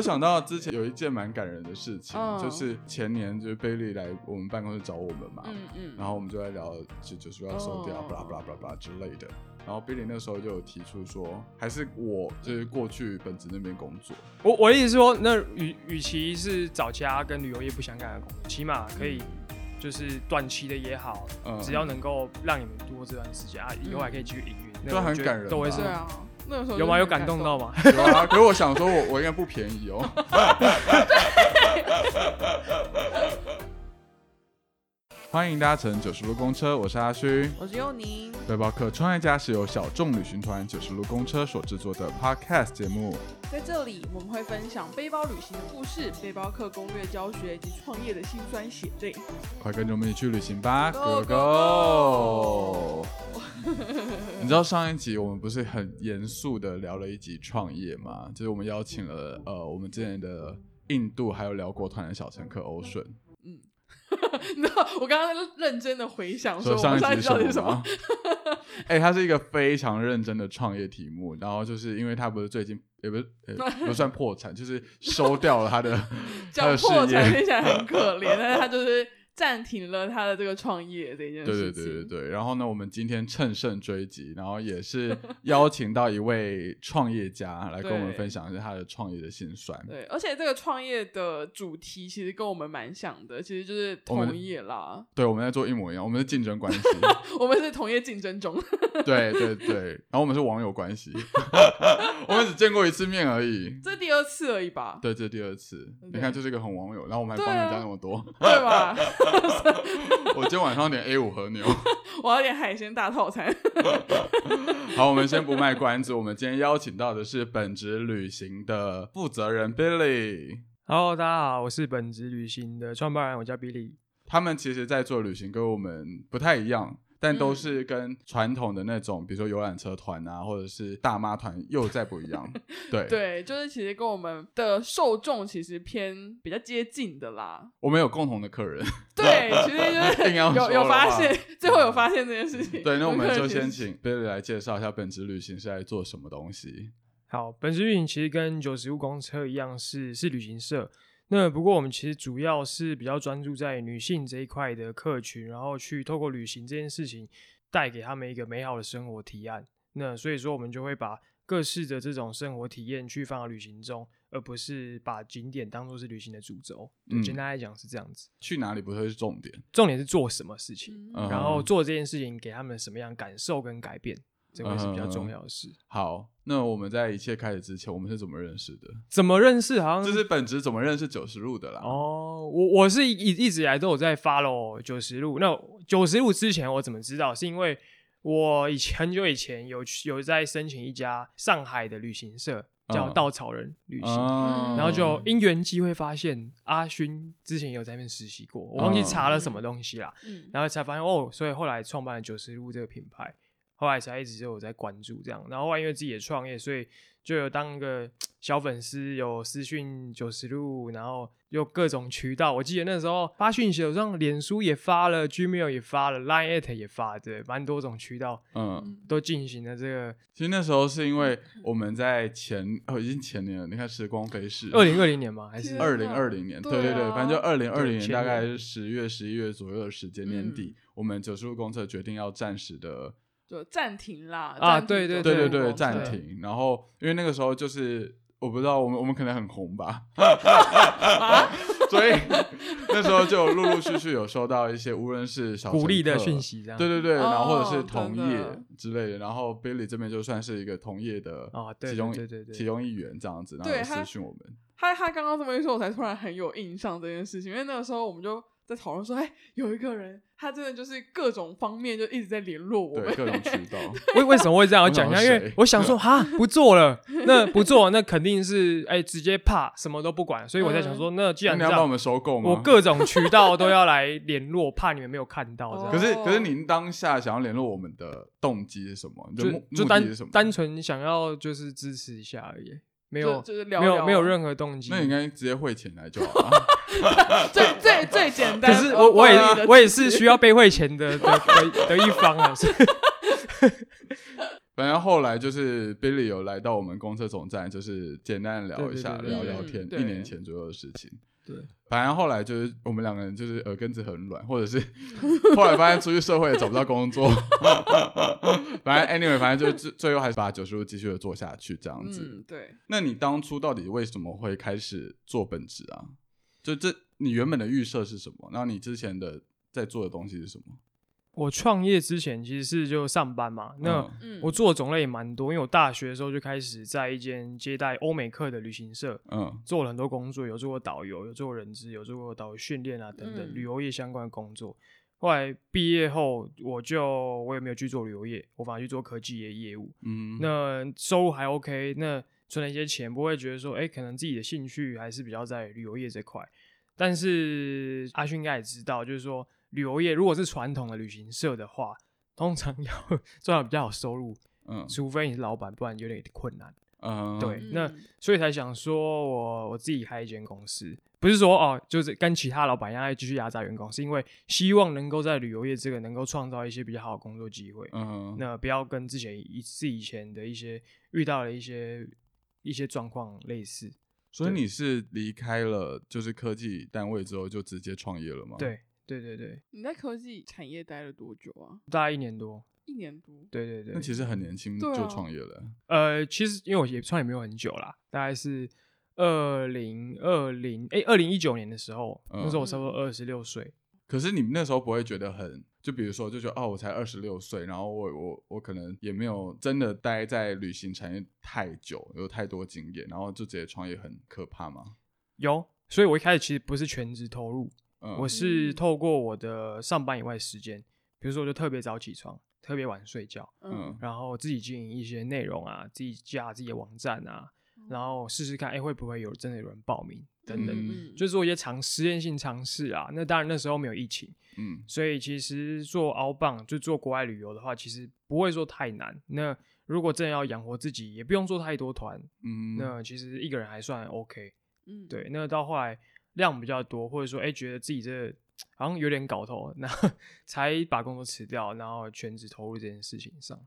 我想到之前有一件蛮感人的事情，嗯。就是前年就是贝利来我们办公室找我们嘛，嗯嗯，然后我们就在聊就就是要收掉哦。巴拉巴拉巴拉巴拉之类的。然后 Billy 那时候就有提出说，还是我就是过去本职那边工作，我我的意思是说，那与与其是找家跟旅游业不相干的工作，起码可以就是短期的也好，嗯，只要能够让你们度过这段时间啊，以后还可以继续营运，那这很觉得感人吧。都会是对啊，那个时候有吗？有感动到？吗？有啊。可是我想说我我应该不便宜哦。欢迎搭乘九十路公车，我是阿勋。我是佑宁，背包客创业家是由小众旅行团九十路公车所制作的 Podcast 节目。在这里我们会分享背包旅行的故事、背包客攻略教学以及创业的辛酸血泪。快跟着我们一起去旅行吧 Go,，Go Go！你知道上一集我们不是很严肃的聊了一集创业吗？就是我们邀请了呃我们之前的印度还有辽国团的小乘客欧顺，你知道我刚刚认真的回想说，我上一一集是集到底是什么吗？？哎、它是一个非常认真的创业题目，然后就是因为他不是最近也不是、呃不算破产，就是收掉了他的 他叫的事破产业。听起来很可怜，但是他就是暂停了他的这个创业这一件对事情。对对对对，然后呢，我们今天乘胜追击，然后也是邀请到一位创业家来跟我们分享一下他的创业的心酸。对，而且这个创业的主题其实跟我们蛮像的，其实就是同业啦，对，我们在做一模一样，我们是竞争关系。我们是同业竞争中。对对对，然后我们是网友关系，我们只见过一次面而已。这是第二次而已吧？对，这是第二次。你看，就是一个很网友，然后我们还帮人家那么多。对吧？我今天晚上点 A 五和牛。我要点海鲜大套餐。好，我们先不卖关子，我们今天邀请到的是本职旅行的负责人 Billy。Hello，大家好，我是本职旅行的创办人，我叫 Billy。他们其实在做旅行跟我们不太一样，但都嗯是跟传统的那种，比如说游览车团啊，或者是大妈团又再不一样。对，对，就是其实跟我们的受众其实偏比较接近的啦。我们有共同的客人。对，其实就是 有有发现，最后有发现这件事情。对，那我们就先请 Billy 来介绍一下本职旅行是在做什么东西。好，本职旅行其实跟九十五公车一样是是旅行社。那不过我们其实主要是比较专注在女性这一块的客群，然后去透过旅行这件事情带给他们一个美好的生活提案。那所以说我们就会把各式的这种生活体验去放到旅行中，而不是把景点当做是旅行的主轴。简单来讲是这样子。去哪里不会是重点，重点是做什么事情，嗯然后嗯做这件事情给他们什么样感受跟改变，这个是比较重嗯要的事。好，那我们在一切开始之前，我们是怎么认识的？怎么认识？好像就是本职怎么认识九十路的啦。哦，我我是一一直以来都有在 follow 九十路。那九十路之前我怎么知道？是因为我以前很久以前有去有在申请一家上海的旅行社，叫嗯稻草人旅行。嗯然后就因缘机会发现阿勋之前有在那边实习过，我忘记查了什么东西啦，嗯然后才发现哦，所以后来创办了九十路这个品牌，后来才一直都有在关注这样。然后后来因为自己也创业，所以就有当个小粉丝，有私讯九十路，然后有各种渠道。我记得那时候发讯息，我上脸书也发了，Gmail 也发了，Line at 也发了，对，蛮多种渠道嗯，都进行了这个其实那时候是因为我们在前哦，已经前年了。你看时光飞逝，二零二零年吗？还是二零二零年，对对对反正就二零二零年，大概是十月、十一月左右的时间，年底，我们九十路公测决定要暂时的，就暂停啦。啊暂停对对对对对，暂停。然后因为那个时候就是我不知道，我们我们可能很红吧，啊，所以那时候就陆陆续续有收到一些，无论是小鼓励的讯息，这样对对对，然后或者是哦同业之类的，然后 Billy 这边就算是一个同业的啊对其中对对对对其中一员这样子，然后有对他私讯我们，他他刚刚这么一说，我才突然很有印象这件事情，因为那个时候我们就在讨论说，哎，有一个人，他真的就是各种方面就一直在联络我们，对各种渠 道，为为什么会这样？讲一下，因为我想说，哈，不做了，那不做，那肯定是哎、直接怕什么都不管，所以我在想说，那既然你要帮我们收购吗？我各种渠道都要来联络，怕你们没有看到，可是可是哦您当下想要联络我们的动机是什么？就目就单？单纯想要就是支持一下而已，没有就就是聊没有聊没有任何动机。那你应该直接汇钱来就好了。最最最简单。可是我我也我也是需要被汇钱的的的的一方啊，所以 反正后来就是 Billy 有来到我们公车总站，就是简单地聊一下，对对对嗯聊聊天，一年前左右的事情。对，反正后来就是我们两个人就是耳根子很软，或者是 后来发现出去社会也找不到工作，反正 anyway，反正就最最后还是把九十度继续的做下去这样子。嗯，对，那你当初到底为什么会开始做本职啊？就这你原本的预设是什么？然后你之前的在做的东西是什么？我创业之前其实是就上班嘛，那我做的种类也蛮多，因为我大学的时候就开始在一间接待欧美客的旅行社嗯做了很多工作，有做过导游，有做过人资，有做过导游训练啊等等、嗯旅游业相关的工作。后来毕业后，我就我也没有去做旅游业，我反而去做科技业业务。嗯，那收入还 OK，那存了一些钱，不会觉得说，哎、可能自己的兴趣还是比较在旅游业这块。但是阿勋应该也知道，就是说旅游业如果是传统的旅行社的话，通常 要赚到比较好收入，嗯除非你是老板，不然有点困难。嗯对嗯那所以才想说我我自己开一间公司，不是说哦，就是跟其他老板一样要继续压榨员工，是因为希望能够在旅游业这个能够创造一些比较好的工作机会。嗯那不要跟之前一自己以前的一些遇到了一些一些状况类似。所以你是离开了就是科技单位之后就直接创业了吗？，对对对对，你在科技产业待了多久啊？大概一年多。一年多。对对对，那其实很年轻就创业了。呃，其实因为我也创业没有很久啦，大概是二零二零哎二零一九年的时候，嗯那时候我差不多二十六岁。可是你们那时候不会觉得很，就比如说就觉得哦，我才二十六岁，然后我我我可能也没有真的待在旅行产业太久，有太多经验，然后就直接创业，很可怕吗？有，所以我一开始其实不是全职投入，嗯，我是嗯透过我的上班以外的时间，比如说我就特别早起床，特别晚睡觉，嗯然后自己经营一些内容啊，自己架自己的网站啊，然后试试看，哎、会不会有真的有人报名等等，嗯就做一些尝实验性尝试啊。那当然那时候没有疫情，嗯所以其实做 outbound 就做国外旅游的话，其实不会说太难。那如果真的要养活自己，也不用做太多团，嗯，那其实一个人还算 OK。嗯，对，那到后来量比较多，或者说哎、觉得自己这好像有点搞头，然后 才把工作辞掉，然后全职投入这件事情上。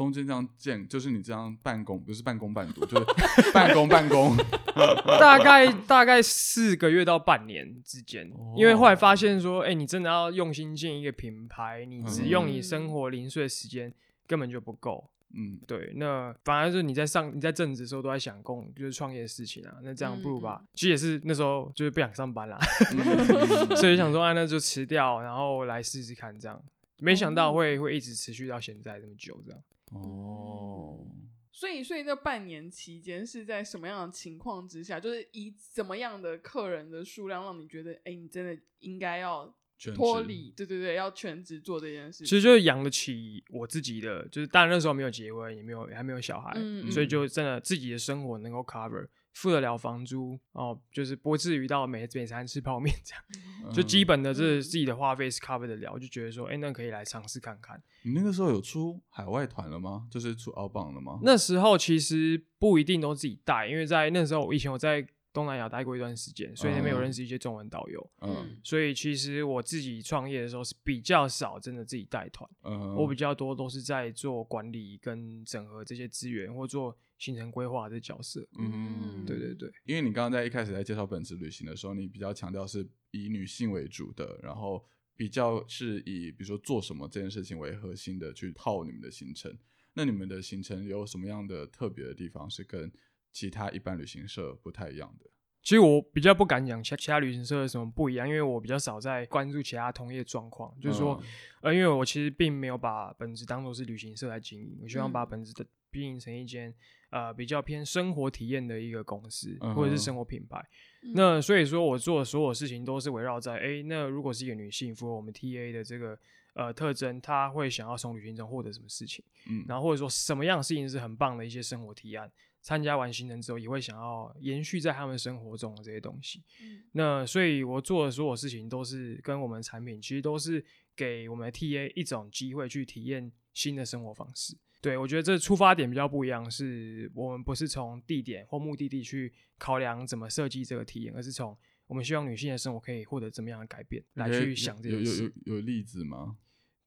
中间这样建，就是你这样办公，不是半工半读，就是 半工半工。大概大概四个月到半年之间，因为后来发现说，哎、你真的要用心建一个品牌，你只用你生活零碎的时间根本就不够。嗯，对，那反而是你在上你在正职的时候都在想工就是创业的事情啊，那这样不如把，其实也是那时候就是不想上班啦，嗯所以想说啊，那就辞掉，然后来试试看这样。没想到会会一直持续到现在这么久这样。哦，所以，所以这半年期间是在什么样的情况之下？就是以怎么样的客人的数量，让你觉得，哎、你真的应该要脱离，对对对，要全职做这件事情。其实就是养得起我自己的，就是当然那时候没有结婚，也没有还没有小孩，嗯所以就真的自己的生活能够 cover，付得了房租哦，就是不至于到每每餐吃泡面这样，就基本的这嗯自己的花费是 cover 得了，我就觉得说，哎、那可以来尝试看看。你那个时候有出海外团了吗？就是出 outbound 了吗？那时候其实不一定都自己带，因为在那时候我以前我在东南亚待过一段时间，所以那边有嗯认识一些中文导游，嗯所以其实我自己创业的时候是比较少真的自己带团。嗯，我比较多都是在做管理跟整合这些资源，或做行程规划的角色。嗯，对对对，因为你刚刚在一开始在介绍本次旅行的时候，你比较强调是以女性为主的，然后比较是以比如说做什么这件事情为核心的去套你们的行程。那你们的行程有什么样的特别的地方是跟其他一般旅行社不太一样的？其实我比较不敢讲其其他旅行社有什么不一样，因为我比较少在关注其他同业状况。就是说，嗯呃，因为我其实并没有把本职当做是旅行社来经营，我希望把嗯本职的经营成一间呃比较偏生活体验的一个公司，嗯或者是生活品牌。嗯那所以说我做的所有事情都是围绕在，哎，那如果是一个女性，符合我们 TA 的这个呃特征，她会想要从旅行中获得什么事情，嗯，然后或者说什么样的事情是很棒的一些生活提案，参加完行程之后也会想要延续在他们生活中的这些东西。嗯那所以我做的所有事情都是跟我们的产品，其实都是给我们的 TA 一种机会去体验新的生活方式。对我觉得这出发点比较不一样，是我们不是从地点或目的地去考量怎么设计这个体验，而是从我们希望女性的生活可以获得怎么样的改变来去想这有有件事。有有例子吗？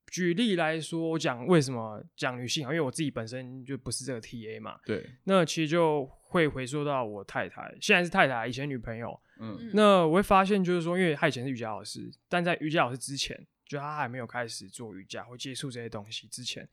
举例来说，我讲为什么讲女性啊，因为我自己本身就不是这个 TA 嘛，对，那其实就会回溯到我太太，现在是太太，以前女朋友。嗯嗯那我会发现，就是说，因为她以前是瑜伽老师，但在瑜伽老师之前，就她还没有开始做瑜伽或接触这些东西之前，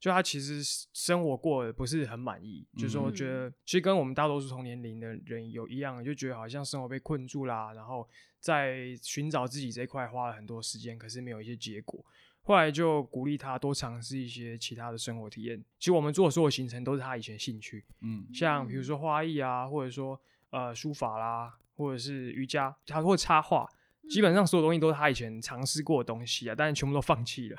就他其实生活过得不是很满意，就是说嗯觉得其实跟我们大多数同年龄的人有一样，就觉得好像生活被困住啦，然后在寻找自己这一块花了很多时间，可是没有一些结果。后来就鼓励他多尝试一些其他的生活体验。其实我们做的所有行程都是他以前兴趣，嗯像比如说花艺啊，或者说呃书法啦，或者是瑜伽，他或插画，基本上所有东西都是他以前尝试过的东西啊，但是全部都放弃了，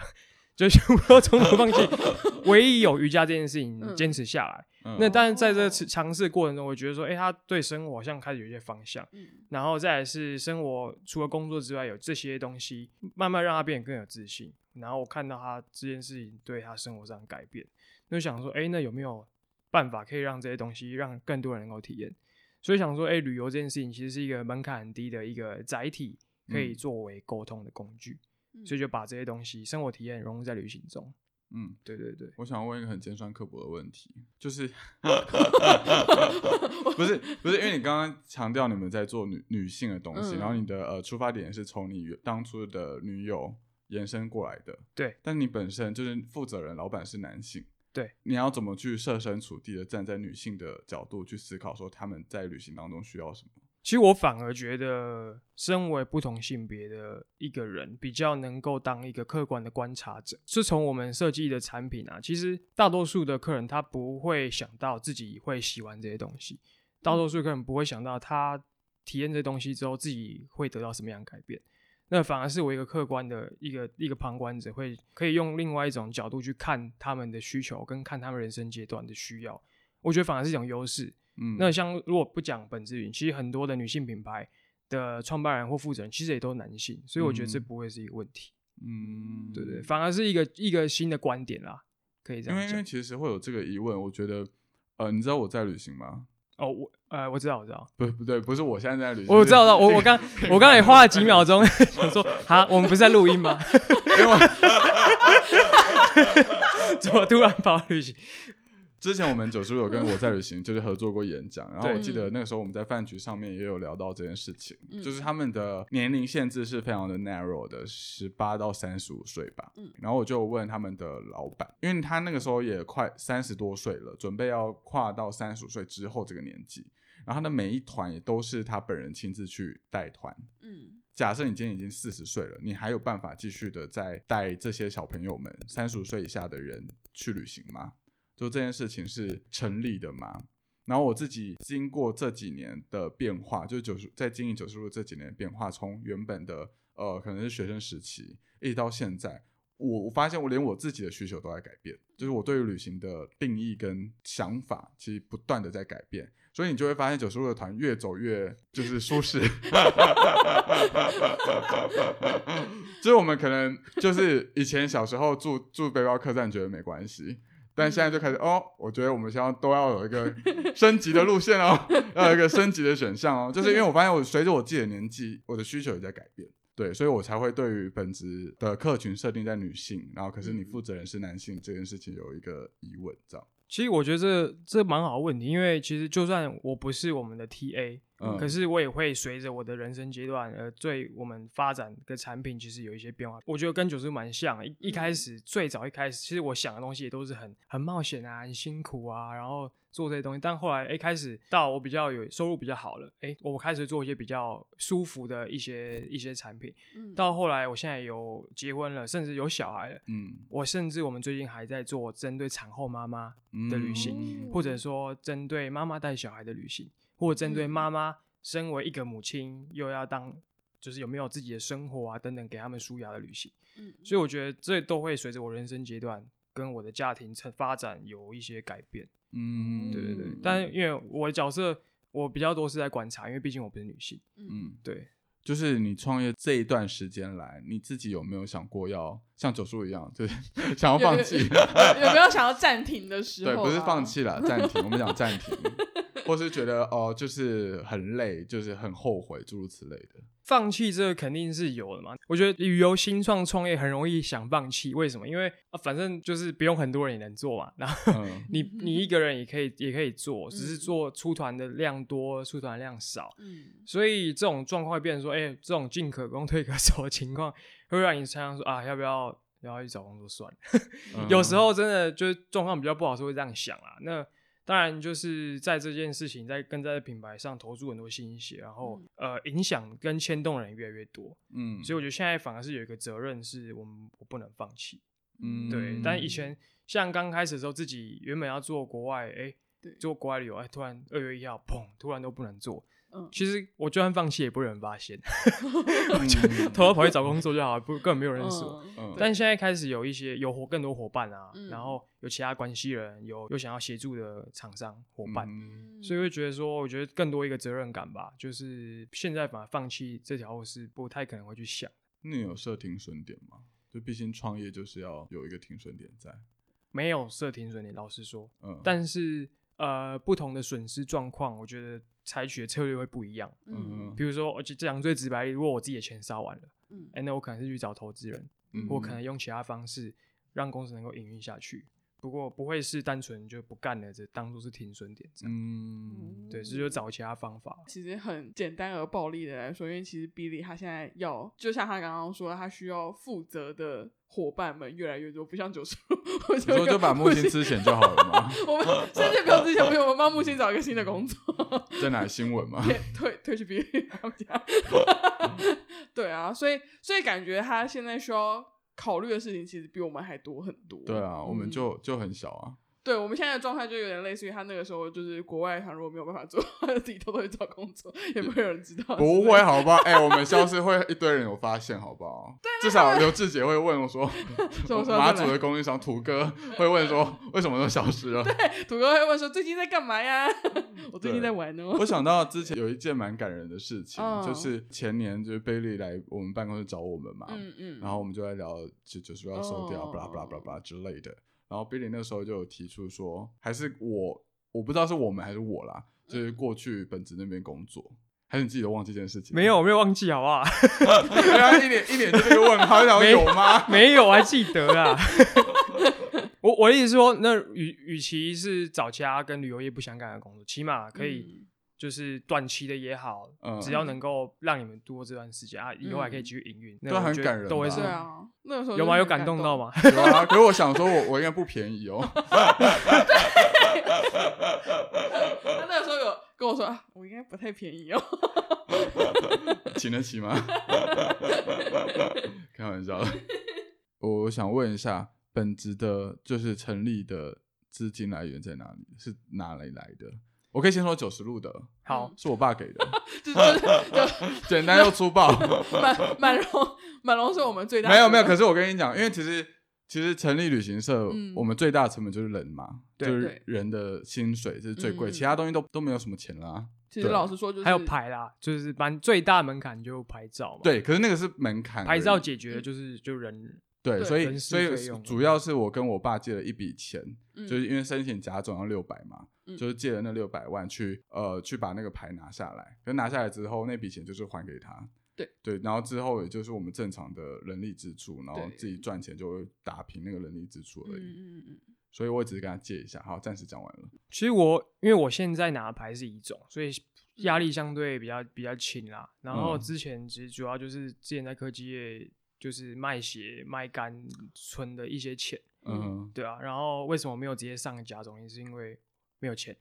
就全部都从头放弃。唯一有瑜伽这件事情嗯坚持下来。嗯那但是在这哦次尝试的过程中，我觉得说，哎、他对生活好像开始有一些方向，嗯然后再来是生活除了工作之外，有这些东西慢慢让他变得更有自信。然后我看到他这件事情对他生活上的改变，就想说，哎、那有没有办法可以让这些东西让更多人能够体验？所以想说，哎、旅游这件事情其实是一个门槛很低的一个载体，可以嗯作为沟通的工具，嗯所以就把这些东西生活体验融入在旅行中。嗯，对对对，我想问一个很尖酸刻薄的问题，就是 不是不是，因为你刚刚强调你们在做女女性的东西，嗯然后你的呃出发点是从你当初的女友延伸过来的，对，但你本身就是负责人，老板是男性，对，你要怎么去设身处地的站在女性的角度去思考，说他们在旅行当中需要什么？其实我反而觉得，身为不同性别的一个人，比较能够当一个客观的观察者。是从我们设计的产品啊，其实大多数的客人他不会想到自己会喜欢这些东西，大多数客人不会想到他体验这东西之后自己会得到什么样的改变。那反而是我一个客观的一个一个旁观者，会可以用另外一种角度去看他们的需求，跟看他们人生阶段的需要。我觉得反而是一种优势。嗯，那像如果不讲本质云，其实很多的女性品牌的创办人或负责人，其实也都是男性，所以我觉得这嗯不会是一个问题。嗯，对对，反而是一个一个新的观点啦，可以这因为因为。其实会有这个疑问，我觉得呃，你知道我在旅行吗？哦，我呃，我知道，我知道，不不对，不是我现在在旅行，我知道，我我我刚我刚才也花了几秒钟 想说，哈，我们不是在录音吗？怎么突然跑旅行？之前我们九叔有跟我在旅行 就是合作过演讲，然后我记得那个时候我们在饭局上面也有聊到这件事情，嗯就是他们的年龄限制是非常的 narrow 的，十八到三十五岁吧。嗯然后我就问他们的老板，因为他那个时候也快三十多岁了，准备要跨到三十五岁之后这个年纪，然后他的每一团也都是他本人亲自去带团。嗯假设你今天已经四十岁了，你还有办法继续的再带这些小朋友们，三十五岁以下的人去旅行吗？就这件事情是成立的吗？然后我自己经过这几年的变化，就是九十在经营九十路这几年的变化，从原本的呃可能是学生时期，一直到现在，我我发现我连我自己的需求都在改变，就是我对于旅行的定义跟想法，其实不断的在改变。所以你就会发现九十路的团越走越就是舒适，就是我们可能就是以前小时候住住背包客栈觉得没关系，但现在就开始哦，我觉得我们现在都要有一个升级的路线哦，要有一个升级的选项哦，就是因为我发现我随着我自己的年纪，我的需求也在改变。对，所以我才会对于本职的客群设定在女性，然后可是你负责人是男性这件事情有一个疑问，这样。其实我觉得这这蛮好的问题，因为其实就算我不是我们的 TA，、嗯可是我也会随着我的人生阶段，呃，对我们发展的产品其实有一些变化。我觉得跟九叔蛮像，一一开始、最早一开始，其实我想的东西也都是很很冒险啊，很辛苦啊，然后做这些东西。但后来，哎，开始到我比较有收入比较好了，哎，我开始做一些比较舒服的一些一些产品。嗯到后来，我现在有结婚了，甚至有小孩了。嗯我甚至我们最近还在做针对产后妈妈的旅行，嗯或者说针对妈妈带小孩的旅行，或者针对嗯妈妈身为一个母亲又要当就是有没有自己的生活啊等等，给他们舒压的旅行。嗯所以我觉得这都会随着我人生阶段跟我的家庭成发展有一些改变。嗯，对对对嗯，但因为我的角色我比较多是在观察，因为毕竟我不是女性。嗯，对，就是你创业这一段时间来，你自己有没有想过要像九叔一样，就是 想要放弃？有没有想要暂停的时候对，啊？不是放弃了，暂停。我们讲暂停。或是觉得哦、就是很累，就是很后悔，诸如此类的。放弃这个肯定是有的嘛。我觉得旅游新创创业很容易想放弃，为什么？因为啊，反正就是不用很多人也能做嘛。然后嗯 你你一个人也可以也可以做，只是嗯做出团的量多，出团量少。嗯所以这种状况会变成说，哎、这种进可攻退可守的情况，会让你常常说啊，要不要要去找工作算了。嗯有时候真的就是状况比较不好，是会这样想啊。那当然就是在这件事情，在跟在品牌上投注很多心血，然后、呃影响跟牵动的人越来越多。嗯，所以我觉得现在反而是有一个责任，是我们我不能放弃。嗯对，但以前像刚开始的时候，自己原本要做国外，哎、对做国外旅游，哎、突然二月一号，砰，突然都不能做。嗯其实我就算放弃，也不会有人发现，嗯偷偷跑去找工作就好，不根本没有人认识我。嗯嗯但现在开始有一些有伙更多伙伴啊，嗯然后有其他关系人，有有想要协助的厂商伙伴，嗯所以会觉得说，我觉得更多一个责任感吧，就是现在反而放弃这条路是不太可能会去想。那你有设停损点吗？就毕竟创业就是要有一个停损点在。没有设停损点，老实说，嗯，但是呃，不同的损失状况，我觉得采取的策略会不一样。嗯比如说，而且讲最直白的，如果我自己的钱烧完了，嗯哎、那我可能是去找投资人，嗯我可能用其他方式让公司能够营运下去。不过不会是单纯就不干了，这当做是停损点这样。嗯对，这就找其他方法。其实很简单而暴力的来说，因为其实 Billy 他现在要，就像他刚刚说，他需要负责的伙伴们越来越多，不像九十路，我你说就把木星之前就好了嘛？我们甚至不用之前，不用我们帮木星找一个新的工作，在哪新闻吗？退退退去 Billy 他们家。对啊，所以所以感觉他现在需要考虑的事情，其实比我们还多很多。对啊，我们嗯就就很小啊。对我们现在的状态就有点类似于他那个时候，就是国外他如果没有办法做，他自己偷偷去找工作，也不会有人知道。不会，好不好？哎、我们消失会一堆人有发现，好不好？至少刘志杰会问我说，马祖的供应商土哥会问说，为什么都消失了？对土哥会问说最近在干嘛呀？我最近在玩哦。我想到之前有一件蛮感人的事情，嗯就是前年就是贝利来我们办公室找我们嘛，嗯嗯，然后我们就在聊就就说要收掉，巴拉巴拉巴拉之类的。然后 Billy 那时候就有提出说，还是我我不知道是我们还是我啦，就是过去本职那边工作，还是你自己都忘记这件事情？没有，我没有忘记，好不好？对啊，一脸一脸就问号，想说没有吗？没有，我还记得啦。我我的意思是说，那与与其是找其他跟旅游业不相干的工作，起码可以嗯就是短期的也好，嗯只要能够让你们度过这段时间啊，以后还可以继续营运，那对我觉得很感人吧都会是对啊，那个时候有吗？有感动到？吗？有啊，可是我想说我我应该不便宜哦。他那个时候有跟我说啊，我应该不太便宜哦。请得起吗？开玩笑的。我想问一下，本职的就是成立的资金来源在哪里？是哪里来的？我可以先说九十路的，好，是我爸给的，就是 就简单又粗暴。满满龙满龙是我们最大的没有没有，可是我跟你讲，因为其实其实成立旅行社，嗯我们最大的成本就是人嘛，对就是人的薪水这是最贵，嗯其他东西都都没有什么钱啦。其实老实说就是还有牌啦，就是蛮最大门槛就牌照嘛。，对，可是那个是门槛牌照解决的就是就人对，所以所以主要是我跟我爸借了一笔钱，嗯就是因为申请甲种要六百嘛，嗯就是借了那六百万去呃去把那个牌拿下来，可拿下来之后那笔钱就是还给他。对对，然后之后也就是我们正常的人力支出，然后自己赚钱就会打平那个人力支出而已。嗯嗯嗯所以我只是跟他借一下。好，暂时讲完了。其实我因为我现在拿的牌是乙种，所以压力相对比较比较轻啦。然后嗯之前其实主要就是之前在科技业就是卖鞋卖肝存的一些钱，嗯，对啊。然后为什么没有直接上甲种，也是因为没有钱，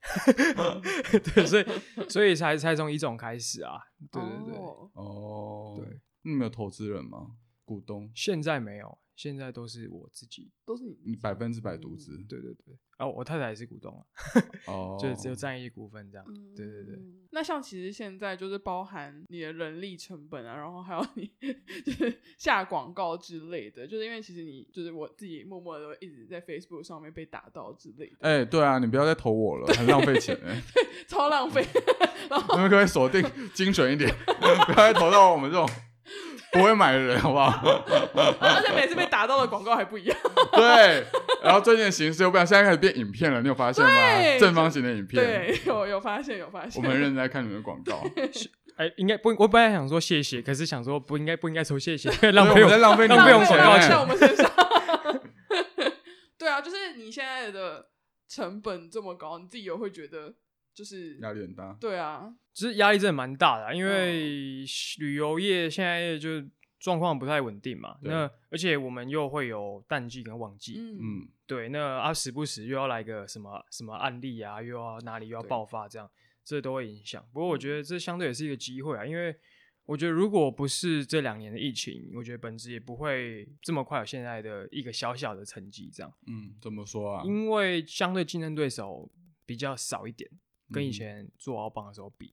对，所以所以才才从一种开始啊。对对对，哦哦，对，你没有投资人吗？股东？现在没有，现在都是我自己。都是你你百分之百独资？对对对，啊，我太太也是股东啊，哦，就只有占一股份这样。对对对。嗯那像其实现在就是包含你的人力成本啊，然后还有你就是下广告之类的，就是因为其实你就是我自己默默的一直在 Facebook 上面被打到之类的，哎、对啊，你不要再投我了，很浪费钱哎、超浪费。你们可可以锁定精准一点，不要再投到我们这种不会买的人，好不好？而且每次被打到的广告还不一样。对，然后最近的形式又不一样，现在开始变影片了，你有发现吗？正方形的影片，对，有有发现有发现。我们很认真在看你们的广告，哎，应该不，我本来想说谢谢，可是想说不应该不应该说谢谢，浪费我浪费你浪费我们广告钱在我们身上。对啊，就是你现在的成本这么高，你自己有会觉得就是压力很大。对啊，其实压力真的蛮大的啊、因嗯为旅游业现在就状况不太稳定嘛。那而且我们又会有淡季跟旺季，嗯嗯，对，那啊时不时又要来个什么什么案例啊，又要哪里又要爆发，这样这都会影响。不过我觉得这相对也是一个机会啊，因为我觉得如果不是这两年的疫情，我觉得本质也不会这么快有现在的一个小小的成绩这样。嗯，怎么说啊？因为相对竞争对手比较少一点，跟以嗯前做奥榜的时候比，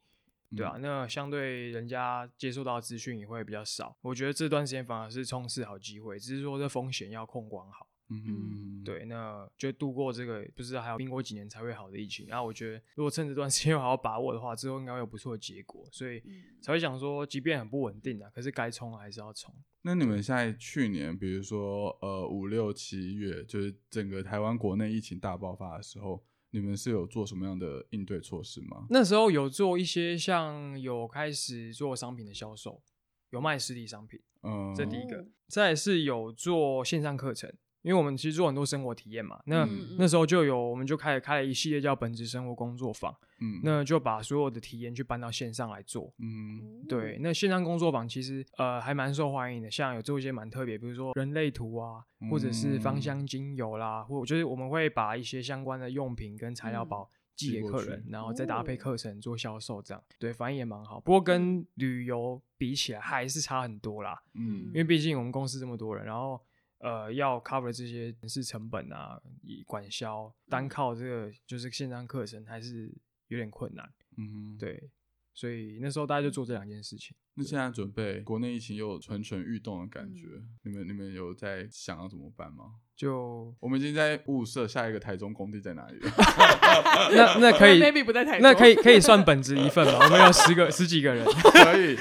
对啊，那相对人家接受到资讯也会比较少。我觉得这段时间反而是冲刺好机会，只是说这风险要控管好。嗯，对，那就度过这个不知道还有民国几年才会好的疫情。然后我觉得如果趁这段 时间有好好把握的话，之后应该会有不错的结果，所以嗯才会想说，即便很不稳定啊，可是该冲还是要冲。那你们现在去年，比如说呃五六七月，就是整个台湾国内疫情大爆发的时候，你们是有做什么样的应对措施吗？那时候有做一些像有开始做商品的销售，有卖实体商品。嗯，这第一个哦，再是有做线上课程，因为我们其实做很多生活体验嘛。那、嗯那时候就有，我们就开始开了一系列叫本职生活工作坊，嗯，那就把所有的体验去搬到线上来做。嗯。对，那线上工作坊其实呃还蛮受欢迎的，像有做一些蛮特别，比如说人类图啊，或者是芳嗯。香精油啦，或就是我们会把一些相关的用品跟材料嗯。包寄寄给客人，然后再搭配哦。课程做销售，这样对反应也蛮好。不过跟旅游比起来还是差很多啦，嗯。因为毕竟我们公司这么多人，然后呃要 cover 这些人事成本啊、以管销，单靠这个就是线上课程还是有点困难。嗯哼，。对，所以那时候大家就做这两件事情。那现在准备国内疫情又有蠢蠢欲动的感觉，嗯你们你们有在想要怎么办吗？就我们已经在物色下一个台中工地在哪里了。那那可以，maybe 不在台中，那可以可以算本职一份吧？我们有十个十几个人，可以，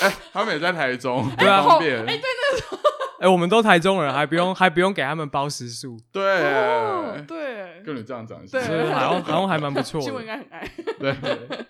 哎、他们也在台中，对啊很方便。哎，对哎、我们都台中人，还不用 还不用给他们包食宿，对，哦，对，跟你这样讲，对。好像好像还蛮不错新闻应的。该很爱，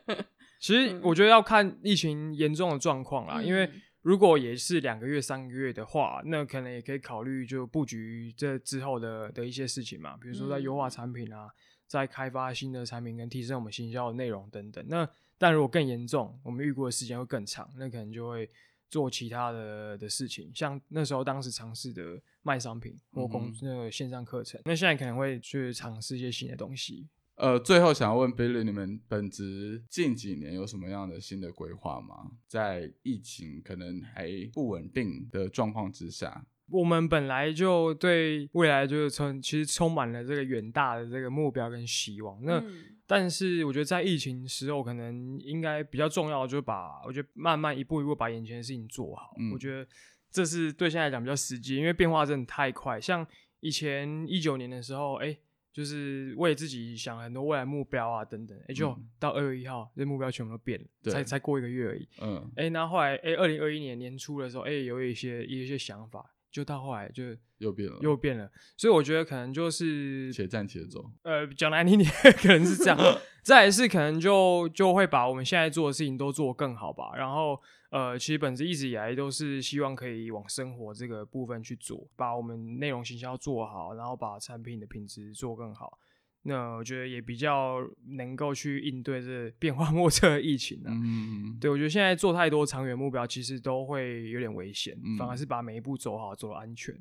对，其实我觉得要看疫情严重的状况啦，因为嗯如果也是两个月、三个月的话，那可能也可以考虑就布局这之后的的一些事情嘛，比如说在优化产品啊，在开发新的产品跟提升我们行销的内容等等。那但如果更严重，我们预估的时间会更长，那可能就会做其他的的事情，像那时候当时尝试的卖商品或公、那个线上课程，那现在可能会去尝试一些新的东西。呃，最后想要问 Billy，你们本职近几年有什么样的新的规划吗？在疫情可能还不稳定的状况之下，我们本来就对未来就是充其实充满了这个远大的这个目标跟希望。那、嗯但是我觉得在疫情时候，可能应该比较重要的就是把我觉得慢慢一步一步把眼前的事情做好。嗯我觉得这是对现在来讲比较实际，因为变化真的太快。像以前一九年的时候，哎、就是为自己想很多未来目标啊等等，哎、就嗯到二月一号，这目标全部都变了，对才才过一个月而已。嗯，哎、那后来哎，二零二一年年初的时候，哎、有一些有一些想法，就到后来就又变了，又变了，所以我觉得可能就是且战且走。呃讲难听点，可能是这样。再来是可能就就会把我们现在做的事情都做更好吧。然后呃，其实本质一直以来都是希望可以往生活这个部分去做，把我们内容行销做好，然后把产品的品质做更好。那我觉得也比较能够去应对这变化 莫测的疫情啊。嗯，对，我觉得现在做太多长远目标，其实都会有点危险，嗯反而是把每一步走好，走得安全。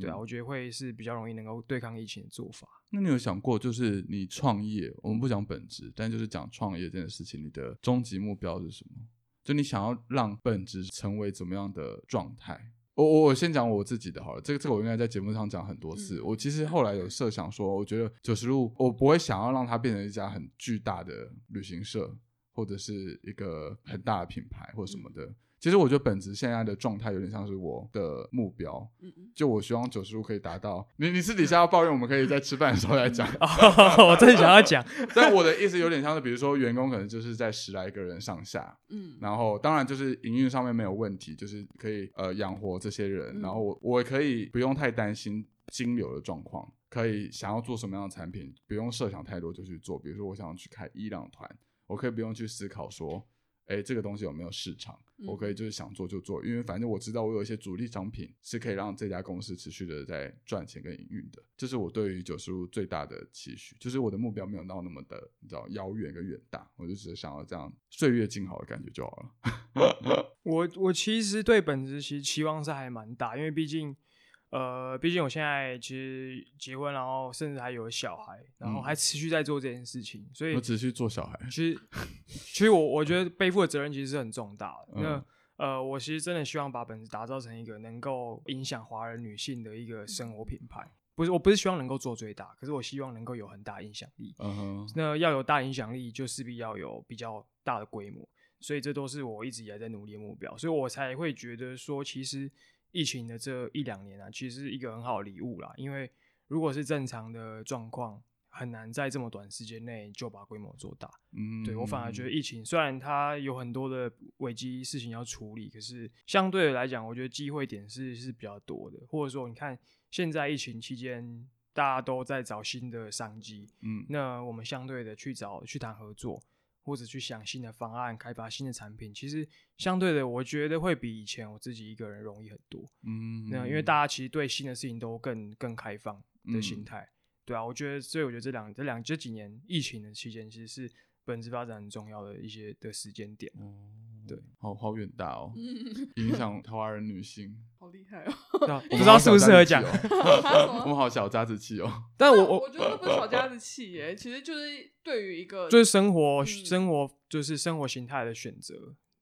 对啊，嗯我觉得会是比较容易能够对抗疫情的做法。那你有想过，就是你创业，我们不讲本质，但就是讲创业这件事情，你的终极目标是什么？就你想要让本质成为怎么样的状态？我我我先讲我自己的好了，这个这个我应该在节目上讲很多次。嗯我其实后来有设想说，我觉得九十路我不会想要让它变成一家很巨大的旅行社，或者是一个很大的品牌或什么的。其实我觉得本质现在的状态有点像是我的目标，嗯嗯就我希望九十五可以达到。你你私底下要抱怨，我们可以在吃饭的时候来讲。哦，我真的想要讲，但我的意思有点像是，比如说员工可能就是在十来个人上下，嗯然后当然就是营运上面没有问题，就是可以呃养活这些人，嗯然后我我可以不用太担心金流的状况。可以想要做什么样的产品，不用设想太多就去做。比如说，我想要去开伊朗团，我可以不用去思考说，哎，这个东西有没有市场，我可以就是想做就做，因为反正我知道我有一些主力商品是可以让这家公司持续的在赚钱跟营运的。这是我对于九十路最大的期许，就是我的目标没有到那么的，你知道遥远跟远大，我就只是想要这样岁月静好的感觉就好了。我我其实对本职其实期望是还蛮大，因为毕竟。呃，毕竟我现在其实结婚，然后甚至还有小孩，然后还持续在做这件事情，所以我持续做小孩。其实，其实我我觉得背负的责任其实是很重大的。那呃，我其实真的希望把本子打造成一个能够影响华人女性的一个生活品牌。不是，我不是希望能够做最大，可是我希望能够有很大影响力。嗯哼。那要有大影响力，就势必要有比较大的规模，所以这都是我一直以来在努力的目标，所以我才会觉得说，其实。疫情的这一两年啊，其实是一个很好的礼物啦。因为如果是正常的状况，很难在这么短时间内就把规模做大。嗯，对我反而觉得疫情虽然它有很多的危机事情要处理，可是相对来讲，我觉得机会点是是比较多的。或者说，你看现在疫情期间，大家都在找新的商机，嗯，那我们相对的去找去谈合作。或者去想新的方案，开发新的产品，其实相对的，我觉得会比以前我自己一个人容易很多。嗯，那因为大家其实对新的事情都更更开放的心态，对啊，我觉得，所以我觉得这两这两这几年疫情的期间，其实是本质发展很重要的一些的时间点。对，好好远大哦，影响台湾人女性，好厉害哦！不知道适不适合讲，我们好小家子气哦。但我我我觉得不是小家子气耶，其实就是对于一个就是生活生活就是生活形态的选择，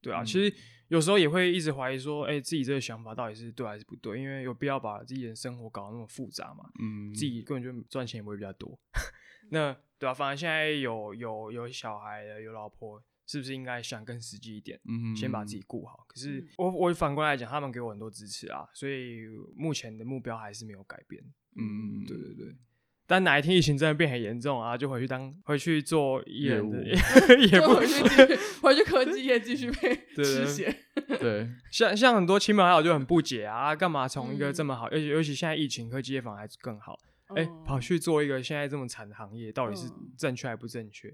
对啊。其实有时候也会一直怀疑说，哎，自己这个想法到底是对还是不对？因为有必要把自己的生活搞得那么复杂嘛？嗯，自己根本就赚钱也不会比较多。那对啊，反正现在有有有小孩了，有老婆。是不是应该想更实际一点？嗯，先把自己顾好。可是我我反过来讲，他们给我很多支持啊，所以目前的目标还是没有改变。嗯，对对对。但哪一天疫情真的变很严重啊，就回去当回去做业务，也不回去回去科技业继续被吃血。对，像像很多亲朋好友就很不解啊，干嘛从一个这么好，尤其尤其现在疫情，科技业反而还更好，哎，跑去做一个现在这么惨的行业，到底是正确还不正确？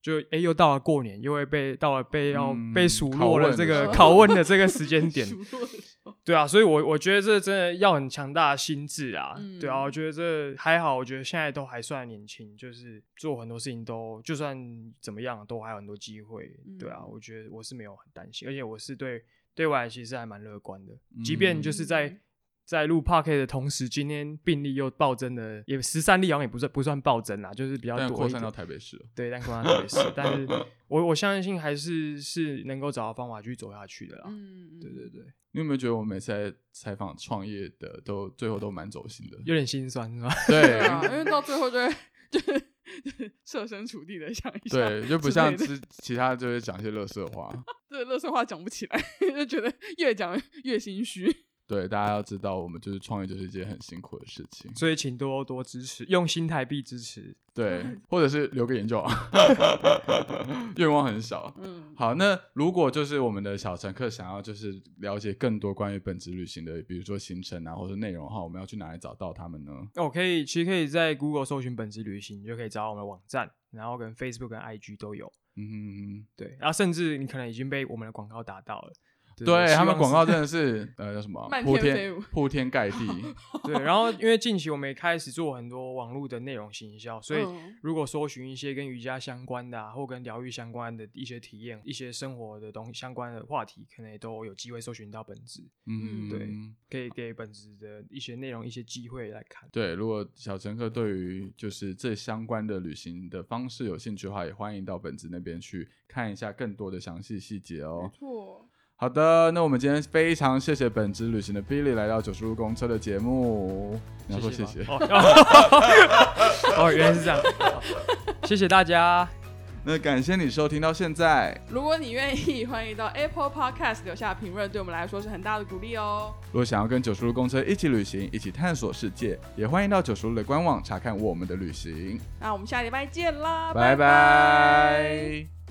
就哎，又到了过年，又会被到了被要被数落了这个 拷问的这个时间点，对啊，所以，我我觉得这真的要很强大的心智啊，对啊，我觉得这还好，我觉得现在都还算年轻，就是做很多事情都就算怎么样，都还有很多机会，对啊，我觉得我是没有很担心，而且我是对对外其实还蛮乐观的，即便就是在。在录 p a r k 的同时，今天病例又暴增了，也十三例好像也不算不算暴增啦，就是比较多。扩散到台北市了。对，但扩散到台北市，但是我我相信还是是能够找到方法去走下去的啦。嗯对对对。你有没有觉得我每次在采访创业的，都最后都蛮走心的？有点心酸是吧？对啊，因为到最后就会就是设身处地的想一想，对，就不像其其他就会讲一些乐色话。对，乐色话讲不起来，就觉得越讲越心虚。对，大家要知道，我们就是创业，就是一件很辛苦的事情，所以请多多支持，用心态币支持，对，或者是留个言就好，愿望很少。嗯，好，那如果就是我们的小乘客想要就是了解更多关于本职旅行的，比如说行程啊，或者内容的话，我们要去哪里找到他们呢？哦，可以，其实可以在 Google 搜寻本职旅行，你就可以找到我们的网站，然后跟 Facebook 跟 IG 都有。嗯哼，对，然后甚至你可能已经被我们的广告打到了。对他们广告真的是呃叫什么铺天铺天盖地。对，然后因为近期我们也开始做很多网络的内容行销，所以如果搜寻一些跟瑜伽相关的，或跟疗愈相关的一些体验、一些生活的东西相关的话题，可能也都有机会搜寻到本质。嗯，对，可以给本质的一些内容一些机会来看。对，如果小乘客对于就是这相关的旅行的方式有兴趣的话，也欢迎到本子那边去看一下更多的详细细节哦。没错。好的，那我们今天非常谢谢本职旅行的 Billy 来到九十路公车的节目。你要说谢谢？哦，原来是这样。谢谢大家。那感谢你收听到现在。如果你愿意，欢迎到 Apple Podcast 留下评论，对我们来说是很大的鼓励哦。如果想要跟九十路公车一起旅行，一起探索世界，也欢迎到九十路的官网查看我们的旅行。那我们下礼拜见啦，拜拜。